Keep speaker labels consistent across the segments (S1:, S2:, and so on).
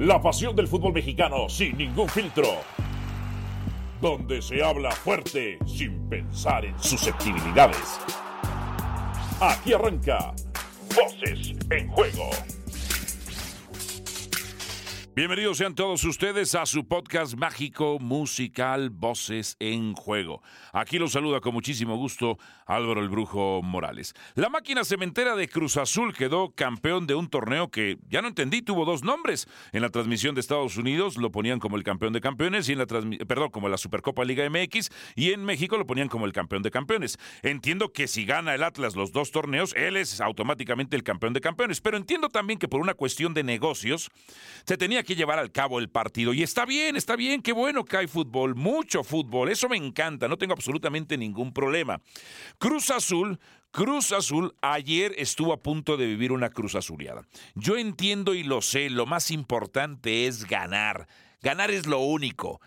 S1: La pasión del fútbol mexicano sin ningún filtro. Donde se habla fuerte sin pensar en susceptibilidades. Aquí arranca Voces en Juego. Bienvenidos sean todos ustedes a su podcast mágico musical Voces en Juego. Aquí los saluda con muchísimo gusto Álvaro el Brujo Morales. La máquina cementera de Cruz Azul quedó campeón de un torneo que ya no entendí, tuvo dos nombres. En la transmisión de Estados Unidos lo ponían como el campeón de campeones y en la perdón, como la Supercopa Liga MX y en México lo ponían como el campeón de campeones. Entiendo que si gana el Atlas los dos torneos, él es automáticamente el campeón de campeones, pero entiendo también que por una cuestión de negocios se tenía que llevar al cabo el partido. Y está bien, está bien, qué bueno que hay fútbol, mucho fútbol, eso me encanta, no tengo absolutamente ningún problema. Cruz Azul Cruz Azul ayer estuvo a punto de vivir una cruz azuleada. Yo entiendo y lo sé, lo más importante es ganar. Ganar es lo único.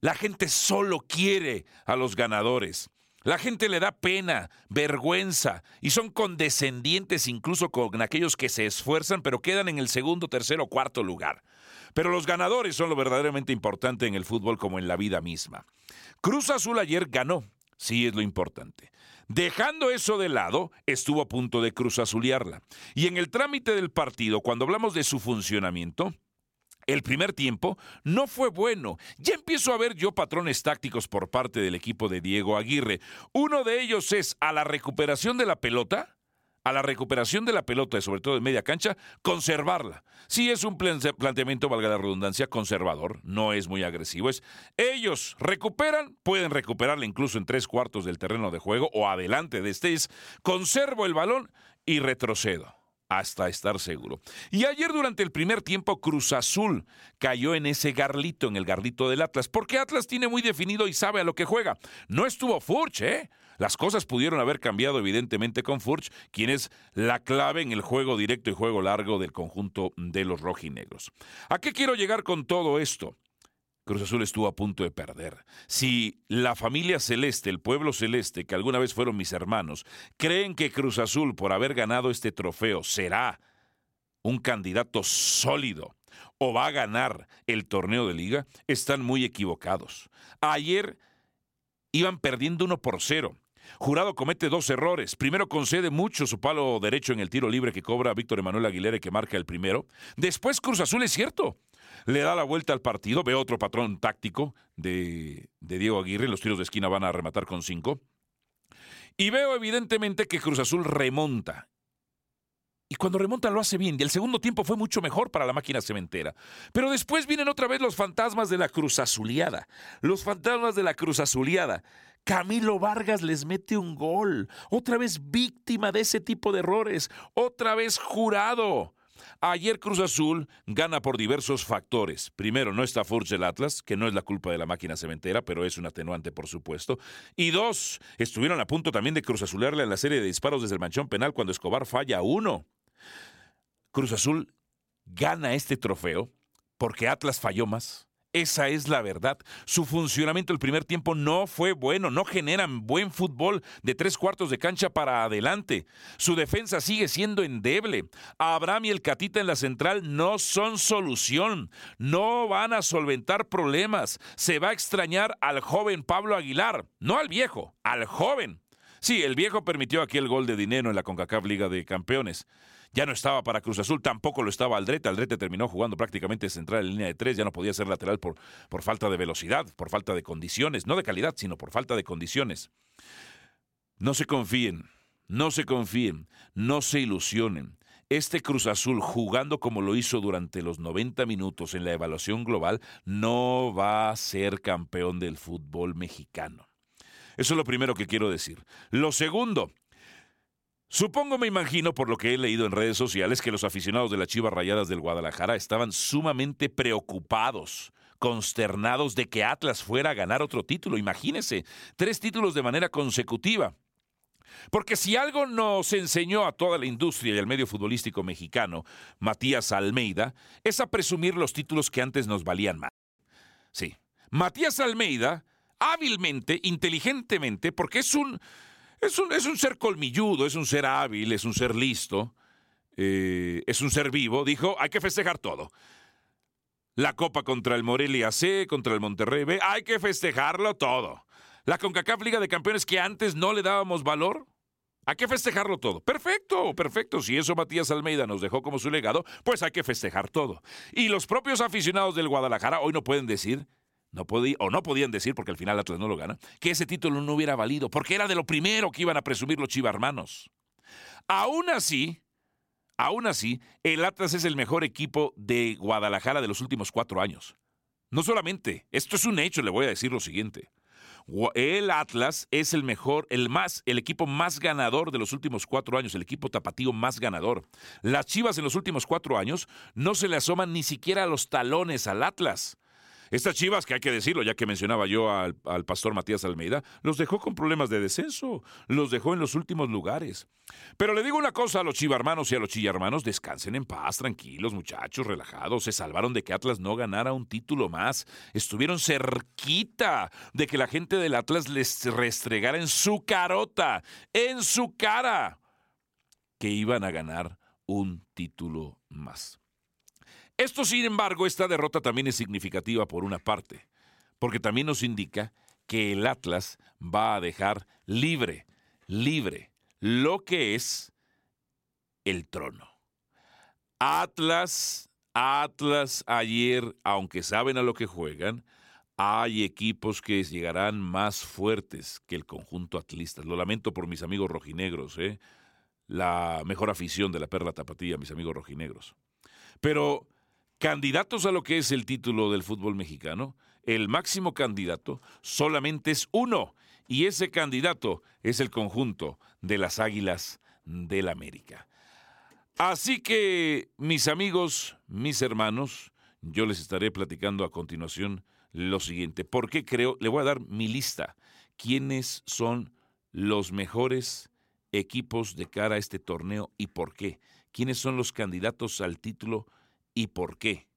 S1: La gente solo quiere a los ganadores. La gente le da pena, vergüenza y son condescendientes incluso con aquellos que se esfuerzan pero quedan en el segundo, tercero o cuarto lugar. Pero los ganadores son lo verdaderamente importante en el fútbol como en la vida misma. Cruz Azul ayer ganó, sí es lo importante. Dejando eso de lado, estuvo a punto de cruz azulearla. Y en el trámite del partido, cuando hablamos de su funcionamiento, el primer tiempo no fue bueno. Ya empiezo a ver yo patrones tácticos por parte del equipo de Diego Aguirre. Uno de ellos es a la recuperación de la pelota, a la recuperación de la pelota, sobre todo de media cancha, conservarla. Sí es un planteamiento, valga la redundancia, conservador, no es muy agresivo. Es ellos recuperan, pueden recuperarla incluso en tres cuartos del terreno de juego o adelante de este. conservo el balón y retrocedo hasta estar seguro. Y ayer durante el primer tiempo Cruz Azul cayó en ese garlito, en el garlito del Atlas, porque Atlas tiene muy definido y sabe a lo que juega. No estuvo Furch, ¿eh? Las cosas pudieron haber cambiado evidentemente con Furch, quien es la clave en el juego directo y juego largo del conjunto de los rojinegros. ¿A qué quiero llegar con todo esto? Cruz Azul estuvo a punto de perder. Si la familia celeste, el pueblo celeste, que alguna vez fueron mis hermanos, creen que Cruz Azul, por haber ganado este trofeo, será un candidato sólido o va a ganar el torneo de liga, están muy equivocados. Ayer iban perdiendo uno por cero. Jurado comete dos errores. Primero concede mucho su palo derecho en el tiro libre que cobra Víctor Emanuel Aguilera y que marca el primero. Después Cruz Azul es cierto le da la vuelta al partido, ve otro patrón táctico de, Diego Aguirre, los tiros de esquina van a rematar con cinco. Y veo evidentemente que Cruz Azul remonta. Y cuando remonta lo hace bien. Y el segundo tiempo fue mucho mejor para la máquina cementera. Pero después vienen otra vez los fantasmas de la Cruz Azuleada. Los fantasmas de la Cruz Azuleada. Camilo Vargas les mete un gol. Otra vez víctima de ese tipo de errores. Otra vez jurado. Ayer Cruz Azul gana por diversos factores. Primero, no está Furch el Atlas, que no es la culpa de la máquina cementera, pero es un atenuante, por supuesto. Y dos, estuvieron a punto también de Cruz Azularle en la serie de disparos desde el manchón penal cuando Escobar falla uno. Cruz Azul gana este trofeo porque Atlas falló más, esa es la verdad. Su funcionamiento el primer tiempo no fue bueno, no generan buen fútbol de tres cuartos de cancha para adelante. Su defensa sigue siendo endeble. Abraham y el Catita en la central no son solución, no van a solventar problemas. Se va a extrañar al joven Pablo Aguilar, no al viejo, al joven. Sí, el viejo permitió aquí el gol de dinero en la CONCACAF Liga de Campeones. Ya no estaba para Cruz Azul, tampoco lo estaba Aldrete. Aldrete terminó jugando prácticamente central en línea de tres, ya no podía ser lateral por, por falta de velocidad, por falta de condiciones, no de calidad, sino por falta de condiciones. No se confíen, no se confíen, no se ilusionen. Este Cruz Azul, jugando como lo hizo durante los 90 minutos en la evaluación global, no va a ser campeón del fútbol mexicano. Eso es lo primero que quiero decir. Lo segundo, Supongo, me imagino, por lo que he leído en redes sociales, que los aficionados de las Chivas Rayadas del Guadalajara estaban sumamente preocupados, consternados de que Atlas fuera a ganar otro título. Imagínense, tres títulos de manera consecutiva. Porque si algo nos enseñó a toda la industria y al medio futbolístico mexicano, Matías Almeida, es a presumir los títulos que antes nos valían más. Sí, Matías Almeida, hábilmente, inteligentemente, porque es un es un, es un ser colmilludo, es un ser hábil, es un ser listo, eh, es un ser vivo. Dijo, hay que festejar todo. La Copa contra el Morelia C, contra el Monterrey B, hay que festejarlo todo. La CONCACAF Liga de Campeones que antes no le dábamos valor, hay que festejarlo todo. Perfecto, perfecto. Si eso Matías Almeida nos dejó como su legado, pues hay que festejar todo. Y los propios aficionados del Guadalajara hoy no pueden decir, no o no podían decir, porque al final Atlas no lo gana, que ese título no hubiera valido, porque era de lo primero que iban a presumir los chivarmanos. Aún así, aún así, el Atlas es el mejor equipo de Guadalajara de los últimos cuatro años. No solamente, esto es un hecho, le voy a decir lo siguiente. El Atlas es el mejor, el más, el equipo más ganador de los últimos cuatro años, el equipo tapatío más ganador. Las Chivas en los últimos cuatro años no se le asoman ni siquiera los talones al Atlas. Estas chivas, que hay que decirlo, ya que mencionaba yo al, pastor Matías Almeida, los dejó con problemas de descenso, los dejó en los últimos lugares. Pero le digo una cosa a los chivarmanos y a los chillarmanos, descansen en paz, tranquilos, muchachos, relajados, se salvaron de que Atlas no ganara un título más, estuvieron cerquita de que la gente del Atlas les restregara en su carota, en su cara, que iban a ganar un título más. Esto, sin embargo, esta derrota también es significativa por una parte, porque también nos indica que el Atlas va a dejar libre, libre, lo que es el trono. Atlas, Atlas ayer, aunque saben a lo que juegan, hay equipos que llegarán más fuertes que el conjunto atlista. Lo lamento por mis amigos rojinegros, ¿eh? la mejor afición de la Perla Tapatía, mis amigos rojinegros. Pero candidatos a lo que es el título del fútbol mexicano, el máximo candidato solamente es uno, y ese candidato es el conjunto de las Águilas del América. Así que, mis amigos, mis hermanos, yo les estaré platicando a continuación lo siguiente. ¿Por qué creo? Le voy a dar mi lista. ¿Quiénes son los mejores equipos de cara a este torneo y por qué? ¿Quiénes son los candidatos al título y por qué.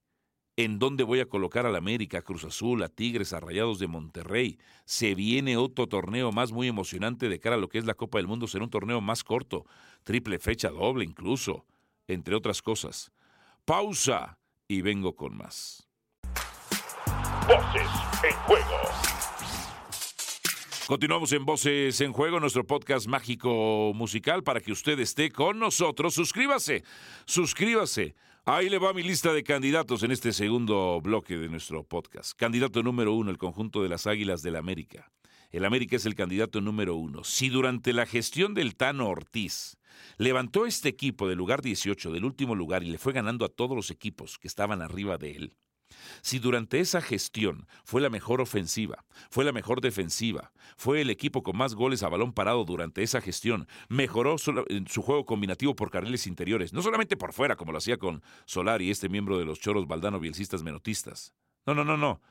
S1: ¿En dónde voy a colocar al América, Cruz Azul, a Tigres, a Rayados de Monterrey? Se viene otro torneo más muy emocionante de cara a lo que es la Copa del Mundo. Será un torneo más corto, triple fecha, doble incluso, entre otras cosas. Pausa y vengo con más.
S2: Voces en juego.
S1: Continuamos en Voces en Juego, nuestro podcast mágico musical, para que usted esté con nosotros. Suscríbase, suscríbase. Ahí le va mi lista de candidatos en este segundo bloque de nuestro podcast. Candidato número uno, el conjunto de las Águilas del América. El América es el candidato número uno. Si durante la gestión del Tano Ortiz levantó este equipo del lugar 18, del último lugar, y le fue ganando a todos los equipos que estaban arriba de él, si durante esa gestión fue la mejor ofensiva, fue la mejor defensiva, fue el equipo con más goles a balón parado durante esa gestión, mejoró su, juego combinativo por carriles interiores, no solamente por fuera como lo hacía con Solari, este miembro de los Choros Valdano Bielcistas Menotistas. No, no, no, no.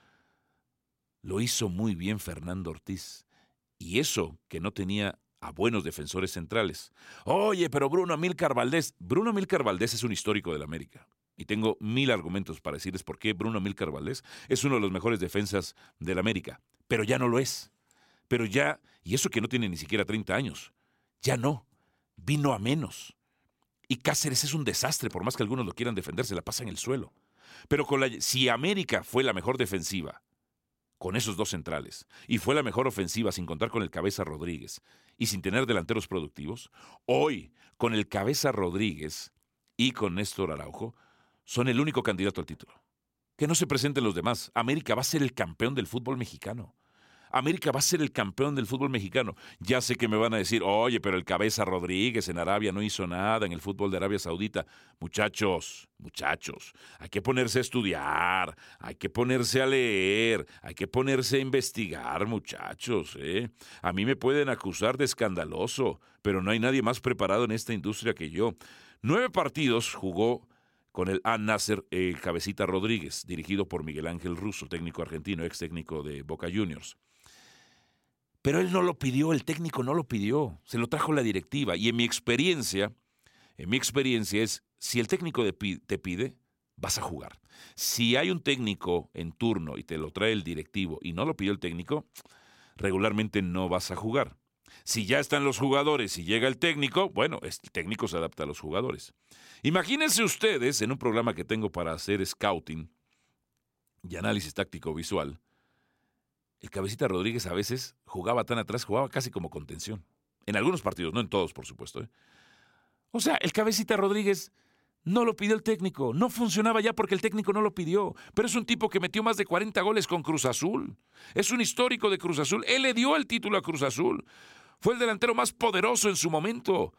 S1: Lo hizo muy bien Fernando Ortiz. Y eso que no tenía a buenos defensores centrales. Oye, pero Bruno Milcar Valdés, Bruno Milcar Valdés es un histórico del América y tengo mil argumentos para decirles por qué Bruno Milcar Valdés es uno de los mejores defensas del América, pero ya no lo es. Pero ya, y eso que no tiene ni siquiera 30 años, ya no, vino a menos. Y Cáceres es un desastre, por más que algunos lo quieran defender, se la pasa en el suelo. Pero con la, si América fue la mejor defensiva, con esos dos centrales, y fue la mejor ofensiva sin contar con el Cabeza Rodríguez y sin tener delanteros productivos, hoy, con el Cabeza Rodríguez y con Néstor Araujo, son el único candidato al título. Que no se presenten los demás. América va a ser el campeón del fútbol mexicano. América va a ser el campeón del fútbol mexicano. Ya sé que me van a decir, oye, pero el cabeza Rodríguez en Arabia no hizo nada en el fútbol de Arabia Saudita. Muchachos, muchachos, hay que ponerse a estudiar, hay que ponerse a leer, hay que ponerse a investigar, muchachos. ¿eh? A mí me pueden acusar de escandaloso, pero no hay nadie más preparado en esta industria que yo. Nueve partidos jugó con el An Nasser el Cabecita Rodríguez, dirigido por Miguel Ángel Russo, técnico argentino, ex técnico de Boca Juniors. Pero él no lo pidió, el técnico no lo pidió, se lo trajo la directiva. Y en mi experiencia, en mi experiencia es, si el técnico te pide, vas a jugar. Si hay un técnico en turno y te lo trae el directivo y no lo pidió el técnico, regularmente no vas a jugar. Si ya están los jugadores y llega el técnico, bueno, el técnico se adapta a los jugadores. Imagínense ustedes en un programa que tengo para hacer scouting, y análisis táctico visual, el cabecita Rodríguez a veces jugaba tan atrás, jugaba casi como contención. En algunos partidos, no en todos, por supuesto. ¿eh? O sea, el cabecita Rodríguez no lo pidió el técnico, no funcionaba ya porque el técnico no lo pidió, pero es un tipo que metió más de 40 goles con Cruz Azul. Es un histórico de Cruz Azul. Él le dio el título a Cruz Azul. Fue el delantero más poderoso en su momento.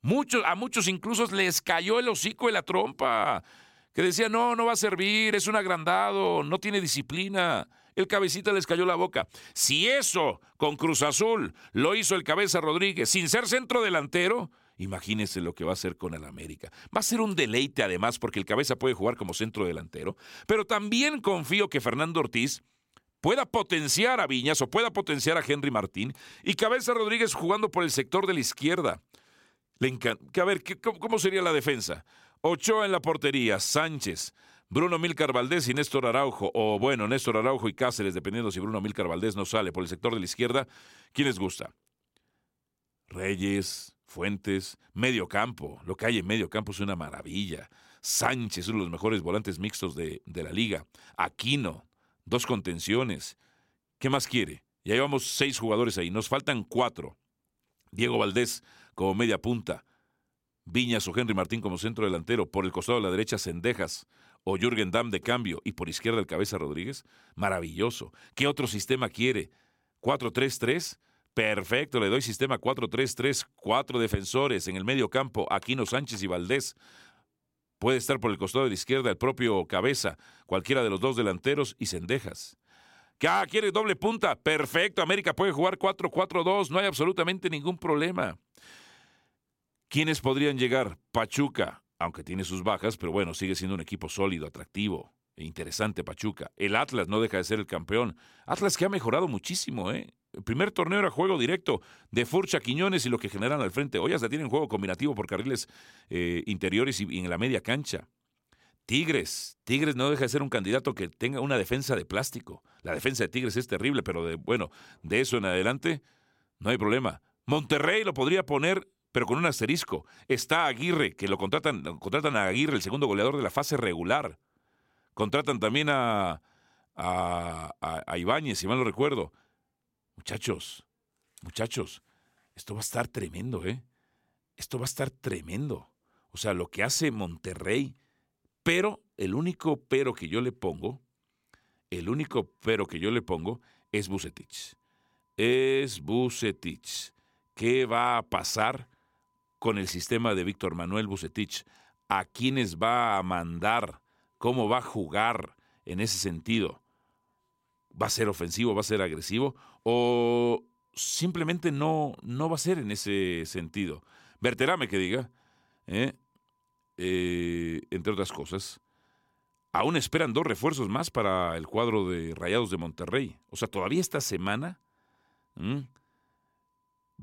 S1: Muchos, a muchos incluso les cayó el hocico de la trompa, que decía, no, no va a servir, es un agrandado, no tiene disciplina. El cabecita les cayó la boca. Si eso con Cruz Azul lo hizo el cabeza Rodríguez sin ser centro delantero, imagínense lo que va a hacer con el América. Va a ser un deleite además porque el cabeza puede jugar como centro delantero, pero también confío que Fernando Ortiz pueda potenciar a Viñas o pueda potenciar a Henry Martín y Cabeza Rodríguez jugando por el sector de la izquierda. Le encanta. A ver, ¿cómo sería la defensa? Ochoa en la portería, Sánchez, Bruno Milcar Valdés y Néstor Araujo, o bueno, Néstor Araujo y Cáceres, dependiendo si Bruno Milcar Valdés no sale por el sector de la izquierda, ¿quién les gusta? Reyes, Fuentes, medio campo, lo que hay en medio campo es una maravilla. Sánchez, uno de los mejores volantes mixtos de, de la liga. Aquino, dos contenciones. ¿Qué más quiere? Ya llevamos seis jugadores ahí, nos faltan cuatro. Diego Valdés, como media punta, Viñas o Henry Martín como centro delantero, por el costado de la derecha Cendejas o Jürgen Damm de cambio y por izquierda el Cabeza Rodríguez, maravilloso. ¿Qué otro sistema quiere? ¿4-3-3? Perfecto, le doy sistema 4-3-3, cuatro defensores en el medio campo, Aquino Sánchez y Valdés. Puede estar por el costado de la izquierda el propio Cabeza, cualquiera de los dos delanteros y Cendejas. ¿Qué ah, quiere doble punta? Perfecto, América puede jugar 4-4-2, no hay absolutamente ningún problema. ¿Quiénes podrían llegar? Pachuca, aunque tiene sus bajas, pero bueno, sigue siendo un equipo sólido, atractivo interesante Pachuca. El Atlas no deja de ser el campeón. Atlas que ha mejorado muchísimo, ¿eh? El primer torneo era juego directo de Furcha, Quiñones y lo que generan al frente. Hoy hasta tienen juego combinativo por carriles eh, interiores y, en la media cancha. Tigres. Tigres no deja de ser un candidato que tenga una defensa de plástico. La defensa de Tigres es terrible, pero de, bueno, de eso en adelante no hay problema. Monterrey lo podría poner pero con un asterisco. Está Aguirre, que lo contratan, contratan a Aguirre, el segundo goleador de la fase regular. Contratan también a, Ibáñez, si mal no recuerdo. Muchachos, muchachos, esto va a estar tremendo, ¿eh? Esto va a estar tremendo. O sea, lo que hace Monterrey, pero el único pero que yo le pongo, el único pero que yo le pongo es Bucetich. Es Bucetich. ¿Qué va a pasar con el sistema de Víctor Manuel Bucetich, a quiénes va a mandar, cómo va a jugar en ese sentido. ¿Va a ser ofensivo, va a ser agresivo o simplemente no, no va a ser en ese sentido? Verterame que diga, ¿eh? Eh, entre otras cosas. Aún esperan dos refuerzos más para el cuadro de Rayados de Monterrey. O sea, todavía esta semana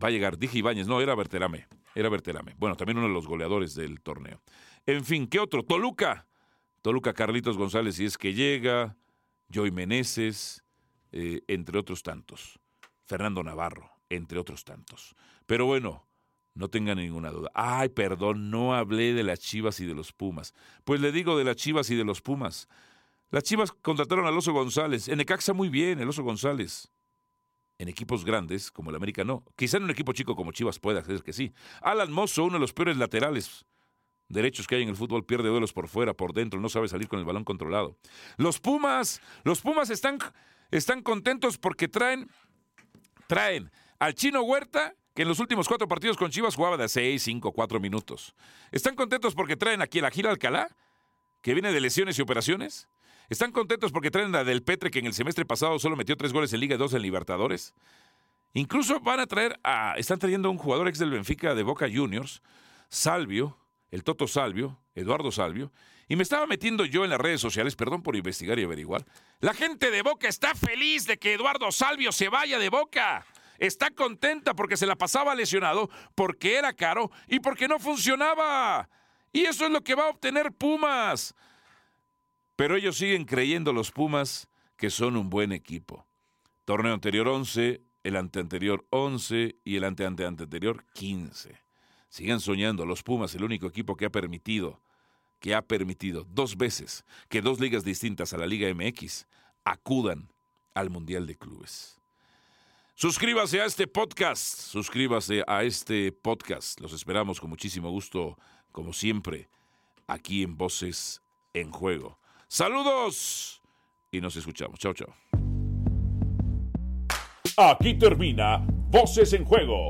S1: va a llegar, dije Ibáñez, no, era Berterame. Era Berterame. Bueno, también uno de los goleadores del torneo. En fin, ¿qué otro? Toluca. Toluca Carlitos González, si es que llega. Joy Meneses, eh, entre otros tantos. Fernando Navarro, entre otros tantos. Pero bueno, no tengan ninguna duda. Ay, perdón, no hablé de las Chivas y de los Pumas. Pues le digo de las Chivas y de los Pumas. Las Chivas contrataron al Oso González. En Ecaxa muy bien, el Oso González en equipos grandes como el América no. Quizá en un equipo chico como Chivas pueda ser que sí. Alan Mozo, uno de los peores laterales derechos que hay en el fútbol, pierde duelos por fuera, por dentro, no sabe salir con el balón controlado. Los Pumas, los Pumas están, están contentos porque traen, traen al Chino Huerta, que en los últimos cuatro partidos con Chivas jugaba de seis, cinco, cuatro minutos. Están contentos porque traen aquí a Gira Alcalá, que viene de lesiones y operaciones. ¿Están contentos porque traen a Del Petre, que en el semestre pasado solo metió tres goles en Liga y dos en Libertadores? Incluso van a traer a. Están trayendo a un jugador ex del Benfica de Boca Juniors, Salvio, el Toto Salvio, Eduardo Salvio. Y me estaba metiendo yo en las redes sociales, perdón por investigar y averiguar. La gente de Boca está feliz de que Eduardo Salvio se vaya de Boca. Está contenta porque se la pasaba lesionado, porque era caro y porque no funcionaba. Y eso es lo que va a obtener Pumas. Pero ellos siguen creyendo los Pumas que son un buen equipo. Torneo anterior 11, el anteanterior 11 y el anteanteanterior 15. Sigan soñando, los Pumas, el único equipo que ha permitido que ha permitido dos veces que dos ligas distintas a la Liga MX acudan al Mundial de Clubes. Suscríbase a este podcast, suscríbase a este podcast. Los esperamos con muchísimo gusto, como siempre, aquí en Voces en Juego. Saludos y nos escuchamos. Chao, chao.
S2: Aquí termina Voces en Juego.